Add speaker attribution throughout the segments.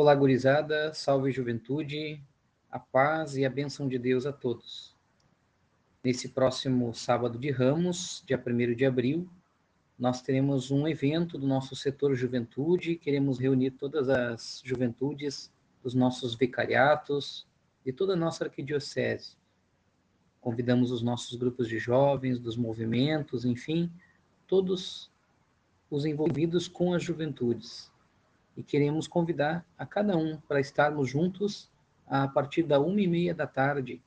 Speaker 1: Olá, gurizada, salve juventude, a paz e a bênção de Deus a todos. Nesse próximo sábado de Ramos, dia 1 de abril, nós teremos um evento do nosso setor juventude, queremos reunir todas as juventudes dos nossos vicariatos, de toda a nossa arquidiocese. Convidamos os nossos grupos de jovens, dos movimentos, enfim, todos os envolvidos com as juventudes. E queremos convidar a cada um para estarmos juntos a partir da uma e meia da tarde,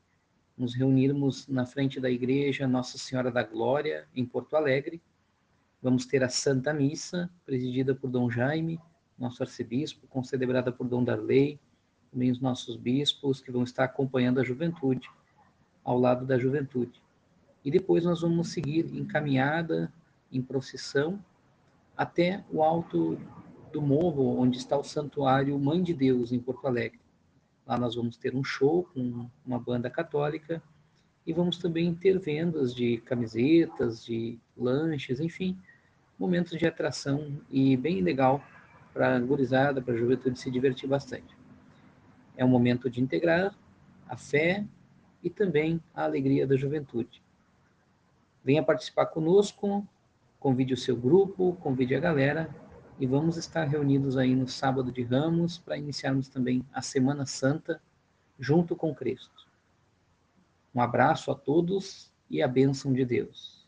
Speaker 1: nos reunirmos na frente da igreja Nossa Senhora da Glória, em Porto Alegre. Vamos ter a Santa Missa, presidida por Dom Jaime, nosso arcebispo, concelebrada por Dom Darley, também os nossos bispos que vão estar acompanhando a juventude, ao lado da juventude. E depois nós vamos seguir em caminhada, em procissão, até o alto do morro onde está o santuário Mãe de Deus, em Porto Alegre. Lá nós vamos ter um show com uma banda católica e vamos também ter vendas de camisetas, de lanches, enfim, momentos de atração e bem legal para a gurizada, para a juventude se divertir bastante. É um momento de integrar a fé e também a alegria da juventude. Venha participar conosco, convide o seu grupo, convide a galera e vamos estar reunidos aí no sábado de Ramos para iniciarmos também a Semana Santa junto com Cristo. Um abraço a todos e a bênção de Deus.